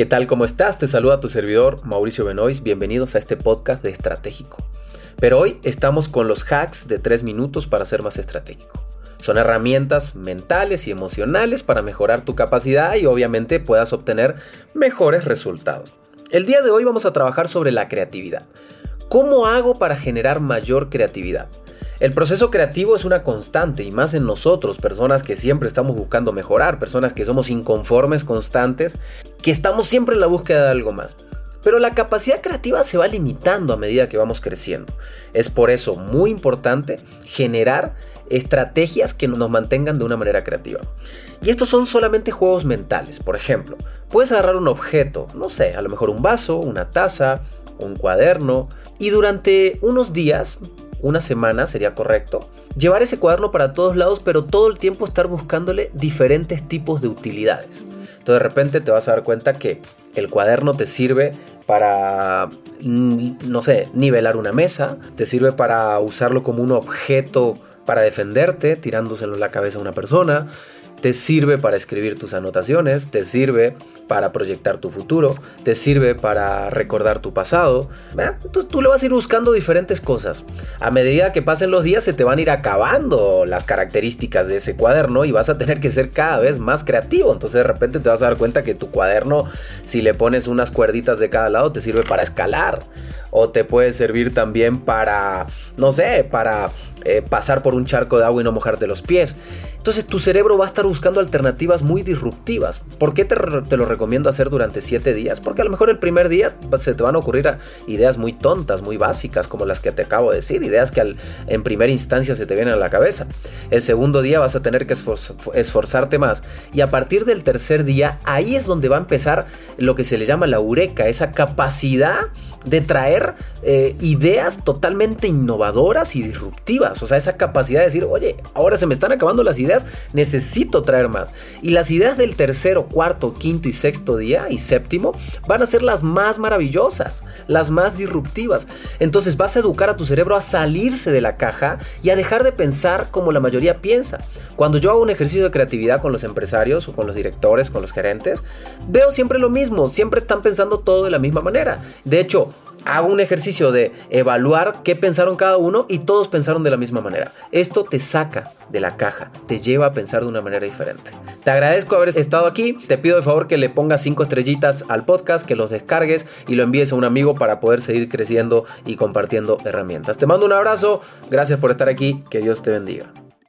¿Qué tal? ¿Cómo estás? Te saluda tu servidor Mauricio Benois. Bienvenidos a este podcast de Estratégico. Pero hoy estamos con los hacks de 3 minutos para ser más estratégico. Son herramientas mentales y emocionales para mejorar tu capacidad y obviamente puedas obtener mejores resultados. El día de hoy vamos a trabajar sobre la creatividad. ¿Cómo hago para generar mayor creatividad? El proceso creativo es una constante y más en nosotros, personas que siempre estamos buscando mejorar, personas que somos inconformes constantes, que estamos siempre en la búsqueda de algo más. Pero la capacidad creativa se va limitando a medida que vamos creciendo. Es por eso muy importante generar estrategias que nos mantengan de una manera creativa. Y estos son solamente juegos mentales. Por ejemplo, puedes agarrar un objeto, no sé, a lo mejor un vaso, una taza, un cuaderno, y durante unos días una semana sería correcto. Llevar ese cuaderno para todos lados, pero todo el tiempo estar buscándole diferentes tipos de utilidades. Entonces de repente te vas a dar cuenta que el cuaderno te sirve para, mm, no sé, nivelar una mesa, te sirve para usarlo como un objeto para defenderte, tirándoselo en la cabeza a una persona, te sirve para escribir tus anotaciones, te sirve para proyectar tu futuro, te sirve para recordar tu pasado. Entonces tú le vas a ir buscando diferentes cosas. A medida que pasen los días se te van a ir acabando las características de ese cuaderno y vas a tener que ser cada vez más creativo. Entonces de repente te vas a dar cuenta que tu cuaderno, si le pones unas cuerditas de cada lado, te sirve para escalar. O te puede servir también para, no sé, para eh, pasar por un charco de agua y no mojarte los pies. Entonces tu cerebro va a estar buscando alternativas muy disruptivas. ¿Por qué te, lo recomiendo hacer durante 7 días? Porque a lo mejor el primer día se te van a ocurrir ideas muy tontas, muy básicas, como las que te acabo de decir, ideas que en primera instancia se te vienen a la cabeza. El segundo día vas a tener que esforzarte más. Y a partir del tercer día, ahí es donde va a empezar lo que se le llama la eureka, esa capacidad de traer eh, ideas totalmente innovadoras y disruptivas. O sea, esa capacidad de decir, oye, ahora se me están acabando las ideas, necesito traer más. Y las ideas del tercero, cuarto, quinto y sexto día y séptimo van a ser las más maravillosas, las más disruptivas. Entonces vas a educar a tu cerebro a salirse de la caja y a dejar de pensar como la mayoría piensa. Cuando yo hago un ejercicio de creatividad con los empresarios o con los directores, con los gerentes, veo siempre lo mismo, siempre están pensando todo de la misma manera. De hecho, hago un ejercicio de evaluar qué pensaron cada uno y todos pensaron de la misma manera. Esto te saca de la caja, te lleva a pensar de una manera diferente. Te agradezco haber estado aquí, te pido de favor que le pongas cinco estrellitas al podcast, que los descargues y lo envíes a un amigo para poder seguir creciendo y compartiendo herramientas. Te mando un abrazo, gracias por estar aquí, que Dios te bendiga.